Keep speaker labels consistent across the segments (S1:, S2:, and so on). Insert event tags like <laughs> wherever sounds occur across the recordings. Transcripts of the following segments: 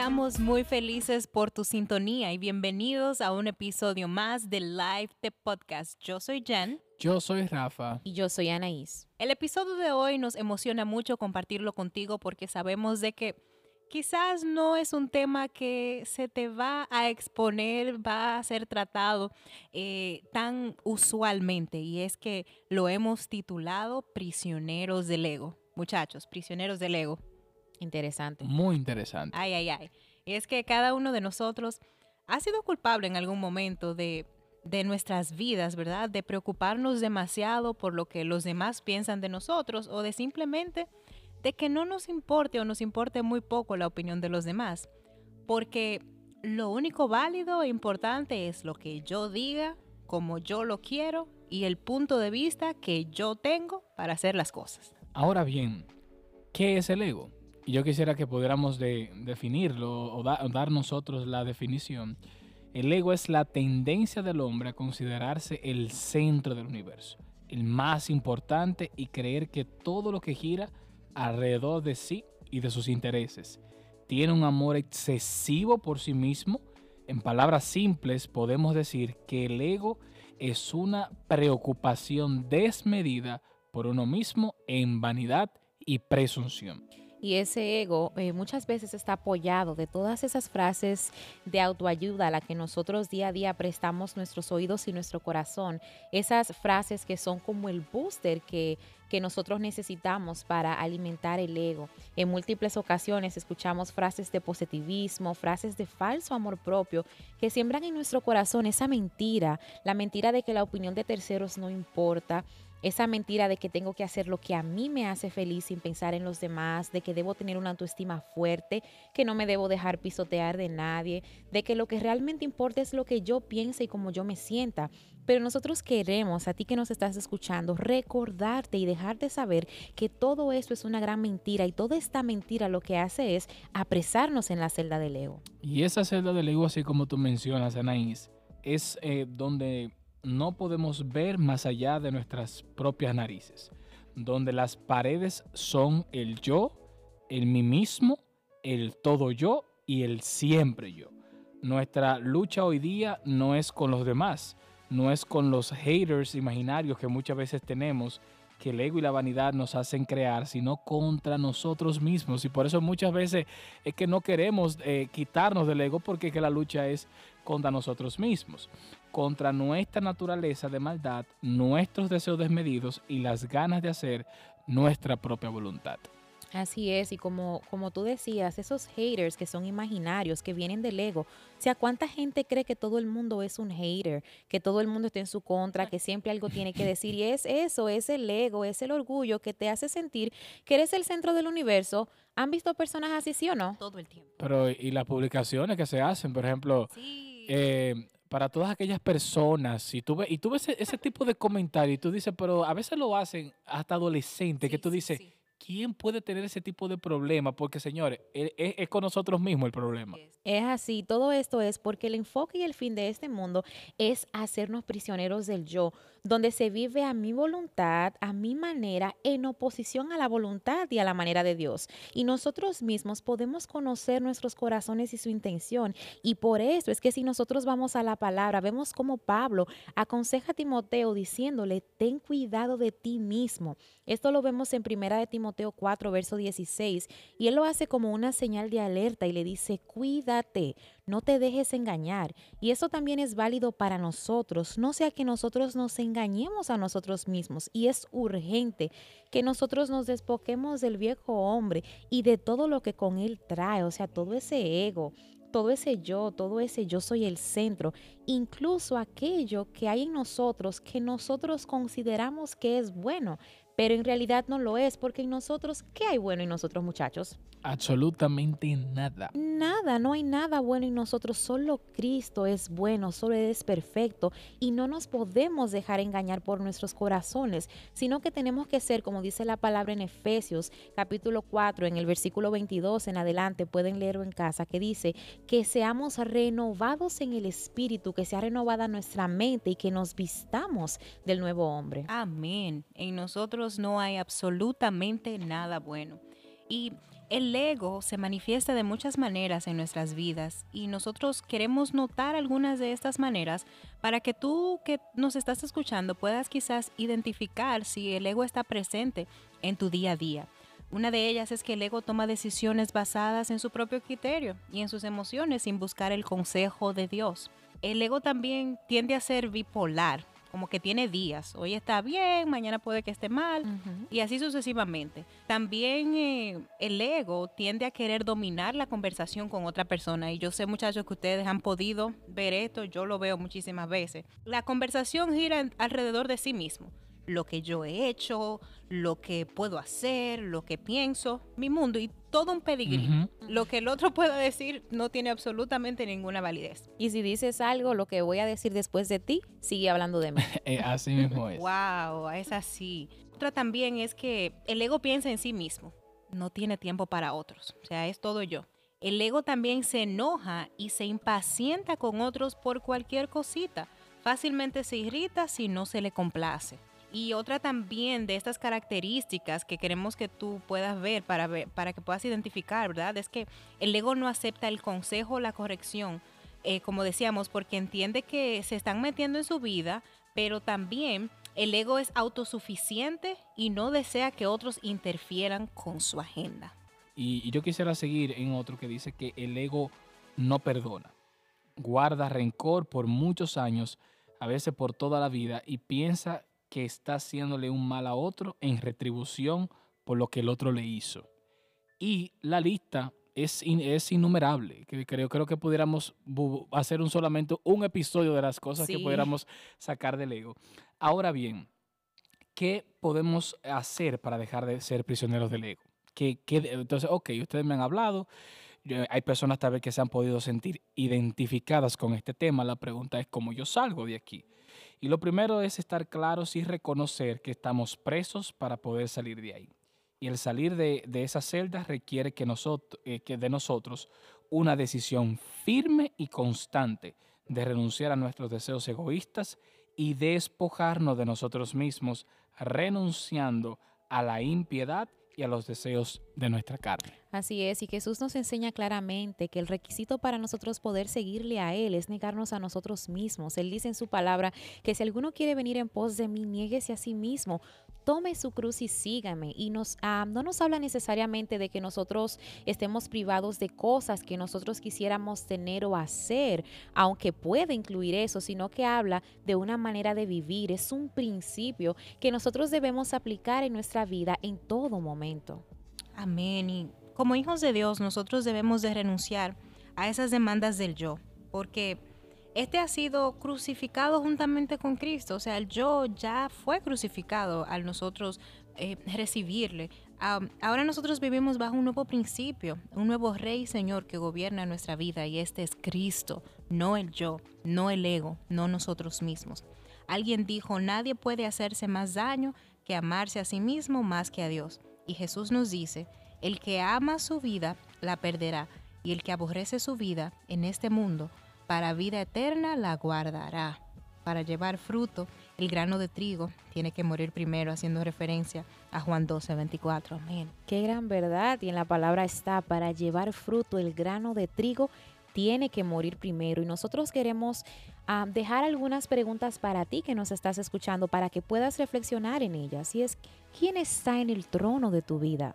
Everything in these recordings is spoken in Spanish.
S1: Estamos muy felices por tu sintonía y bienvenidos a un episodio más de Live the Podcast. Yo soy Jen.
S2: Yo soy Rafa.
S3: Y yo soy Anaís.
S1: El episodio de hoy nos emociona mucho compartirlo contigo porque sabemos de que quizás no es un tema que se te va a exponer, va a ser tratado eh, tan usualmente y es que lo hemos titulado Prisioneros del Ego. Muchachos, prisioneros del ego.
S3: Interesante.
S2: Muy interesante.
S1: Ay, ay, ay. Y es que cada uno de nosotros ha sido culpable en algún momento de, de nuestras vidas, ¿verdad? De preocuparnos demasiado por lo que los demás piensan de nosotros o de simplemente de que no nos importe o nos importe muy poco la opinión de los demás. Porque lo único válido e importante es lo que yo diga, como yo lo quiero y el punto de vista que yo tengo para hacer las cosas.
S2: Ahora bien, ¿qué es el ego? Y yo quisiera que pudiéramos de, definirlo o, o dar nosotros la definición. El ego es la tendencia del hombre a considerarse el centro del universo, el más importante y creer que todo lo que gira alrededor de sí y de sus intereses. Tiene un amor excesivo por sí mismo. En palabras simples podemos decir que el ego es una preocupación desmedida por uno mismo en vanidad y presunción.
S3: Y ese ego eh, muchas veces está apoyado de todas esas frases de autoayuda a la que nosotros día a día prestamos nuestros oídos y nuestro corazón. Esas frases que son como el booster que, que nosotros necesitamos para alimentar el ego. En múltiples ocasiones escuchamos frases de positivismo, frases de falso amor propio que siembran en nuestro corazón esa mentira, la mentira de que la opinión de terceros no importa esa mentira de que tengo que hacer lo que a mí me hace feliz sin pensar en los demás, de que debo tener una autoestima fuerte, que no me debo dejar pisotear de nadie, de que lo que realmente importa es lo que yo piense y cómo yo me sienta. Pero nosotros queremos, a ti que nos estás escuchando, recordarte y dejarte saber que todo esto es una gran mentira y toda esta mentira lo que hace es apresarnos en la celda del ego.
S2: Y esa celda del ego, así como tú mencionas, Anaís, es eh, donde no podemos ver más allá de nuestras propias narices, donde las paredes son el yo, el mí mismo, el todo yo y el siempre yo. Nuestra lucha hoy día no es con los demás, no es con los haters imaginarios que muchas veces tenemos, que el ego y la vanidad nos hacen crear, sino contra nosotros mismos. Y por eso muchas veces es que no queremos eh, quitarnos del ego porque que la lucha es contra nosotros mismos, contra nuestra naturaleza de maldad, nuestros deseos desmedidos y las ganas de hacer nuestra propia voluntad.
S3: Así es, y como, como tú decías, esos haters que son imaginarios, que vienen del ego, o sea, ¿cuánta gente cree que todo el mundo es un hater, que todo el mundo está en su contra, que siempre algo tiene que decir? Y es eso, es el ego, es el orgullo que te hace sentir que eres el centro del universo. ¿Han visto personas así, sí o no?
S1: Todo el tiempo.
S2: Pero, y las publicaciones que se hacen, por ejemplo, eh, para todas aquellas personas, y tú ves, y tú ves ese, ese tipo de comentarios, y tú dices, pero a veces lo hacen hasta adolescentes, que tú dices... ¿quién puede tener ese tipo de problema? Porque, señores, es, es, con nosotros mismos el problema.
S3: Es así, todo esto es porque el enfoque y el fin de este mundo es hacernos prisioneros del yo, donde se vive a mi voluntad, a mi manera, en oposición a la voluntad y a la manera de Dios. Y nosotros mismos podemos conocer nuestros corazones y su intención. Y por eso es que si nosotros vamos a la palabra, vemos como Pablo aconseja a Timoteo diciéndole, ten cuidado de ti mismo. Esto lo vemos en primera de Timoteo 4, verso 16, y él lo hace como una señal de alerta y le dice, cuídate, no te dejes engañar. Y eso también es válido para nosotros, no sea que nosotros nos engañemos a nosotros mismos. Y es urgente que nosotros nos despoquemos del viejo hombre y de todo lo que con él trae, o sea, todo ese ego, todo ese yo, todo ese yo soy el centro, incluso aquello que hay en nosotros que nosotros consideramos que es bueno, pero en realidad no lo es, porque en nosotros, ¿qué hay bueno en nosotros muchachos?
S2: Absolutamente nada.
S3: Nada, no hay nada bueno en nosotros, solo Cristo es bueno, solo Él es perfecto y no nos podemos dejar engañar por nuestros corazones, sino que tenemos que ser, como dice la palabra en Efesios capítulo 4, en el versículo 22 en adelante, pueden leerlo en casa, que dice que seamos renovados en el Espíritu, que sea renovada nuestra mente y que nos vistamos del nuevo hombre.
S1: Amén. En nosotros no hay absolutamente nada bueno. Y El ego se manifiesta de muchas maneras en nuestras vidas y nosotros queremos notar algunas de estas maneras para que tú que nos estás escuchando puedas quizás identificar si el ego está presente en tu día a día. Una de ellas es que el ego toma decisiones basadas en su propio criterio y en sus emociones sin buscar el consejo de Dios. El ego también tiende a ser bipolar, como que tiene días. Hoy está bien, mañana puede que esté mal y así sucesivamente. También eh, el ego tiende a querer dominar la conversación con otra persona y yo sé muchachos que ustedes han podido ver esto, yo lo veo muchísimas veces. La conversación gira alrededor de sí mismo lo que yo he hecho, lo que puedo hacer, lo que pienso, mi mundo y todo un pedigrí. Lo que el otro <laughs> pueda decir no tiene absolutamente ninguna validez.
S3: Y si dices algo, lo que voy a decir después de ti, sigue hablando de mí. <laughs>
S2: Eh, así mismo es.
S1: Wow, es así. Otra también es que el ego piensa en sí mismo, no tiene tiempo para otros, o sea, es todo yo. El ego también se enoja y se impacienta con otros por cualquier cosita. Fácilmente se irrita si no se le complace. Y otra también de estas características que queremos que tú puedas ver para, ver, para que puedas identificar, ¿verdad? Es que el ego no acepta el consejo la corrección, eh, como decíamos, porque entiende que se están metiendo en su vida, pero también el ego es autosuficiente y no desea que otros interfieran con su agenda.
S2: Y, y yo quisiera seguir en otro que dice que el ego no perdona, guarda rencor por muchos años, a veces por toda la vida, y piensa que está haciéndole un mal a otro en retribución por lo que el otro le hizo. Y la lista es, es innumerable. Creo, creo que pudiéramos hacer un solamente un episodio de las cosas que pudiéramos sacar del ego. Ahora bien, ¿qué podemos hacer para dejar de ser prisioneros del ego? ¿Qué, entonces, ok, ustedes me han hablado, hay personas tal vez que se han podido sentir identificadas con este tema. La pregunta es cómo yo salgo de aquí. Y lo primero es estar claros y reconocer que estamos presos para poder salir de ahí. Y el salir de, de esa celda requiere que, nosotros, eh, de nosotros una decisión firme y constante de renunciar a nuestros deseos egoístas y despojarnos de nosotros mismos, renunciando a la impiedad y a los deseos de nuestra carne.
S3: Así es, y Jesús nos enseña claramente que el requisito para nosotros poder seguirle a Él es negarnos a nosotros mismos. Él dice en su palabra que si alguno quiere venir en pos de mí, niéguese a sí mismo, tome su cruz y sígame. Y nos, ah, no nos habla necesariamente de que nosotros estemos privados de cosas que nosotros quisiéramos tener o hacer, aunque puede incluir eso, sino que habla de una manera de vivir. Es un principio que nosotros debemos aplicar en nuestra vida en todo momento.
S1: Amén como hijos de Dios, nosotros debemos de renunciar a esas demandas del yo, porque este ha sido crucificado juntamente con Cristo, o sea, el yo ya fue crucificado al nosotros eh, recibirle. ahora nosotros vivimos bajo un nuevo principio, un nuevo rey Señor que gobierna nuestra vida y este es Cristo, no el yo, no el ego, no nosotros mismos. Alguien dijo, nadie puede hacerse más daño que amarse a sí mismo más que a Dios. Y Jesús nos dice, el que ama su vida la perderá, y el que aborrece su vida en este mundo, para vida eterna la guardará. Para llevar fruto, el grano de trigo tiene que morir primero, haciendo referencia a Juan 12, 24. Amén.
S3: Qué gran verdad. Y en la palabra está, para llevar fruto, el grano de trigo tiene que morir primero. Y nosotros queremos ah, dejar algunas preguntas para ti que nos estás escuchando, para que puedas reflexionar en ellas. Y es, ¿quién está en el trono de tu vida?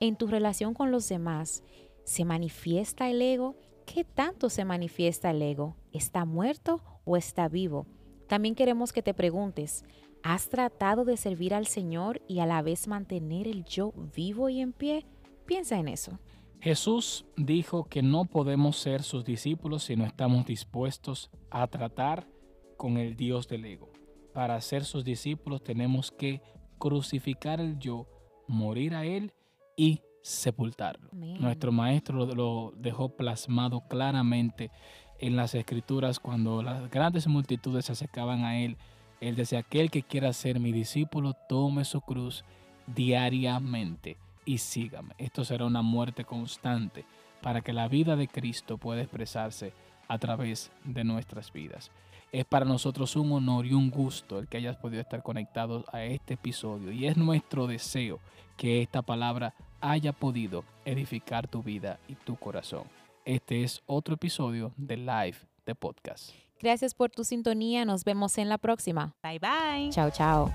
S3: en tu relación con los demás, ¿se manifiesta el ego? ¿Qué tanto se manifiesta el ego? ¿Está muerto o está vivo? También queremos que te preguntes, ¿has tratado de servir al Señor y a la vez mantener el yo vivo y en pie? Piensa en eso.
S2: Jesús dijo que no podemos ser sus discípulos si no estamos dispuestos a tratar con el Dios del ego. Para ser sus discípulos tenemos que crucificar el yo, morir a él y sepultarlo. Nuestro maestro lo, dejó plasmado claramente en las escrituras cuando las grandes multitudes se acercaban a él. Él decía, aquel que quiera ser mi discípulo, tome su cruz diariamente y sígame. Esto será una muerte constante para que la vida de Cristo pueda expresarse a través de nuestras vidas. Es para nosotros un honor y un gusto el que hayas podido estar conectado a este episodio y es nuestro deseo que esta palabra haya podido edificar tu vida y tu corazón. Este es otro episodio de Live de Podcast.
S3: Gracias por tu sintonía. Nos vemos en la próxima.
S1: Bye bye.
S3: Chao, chao.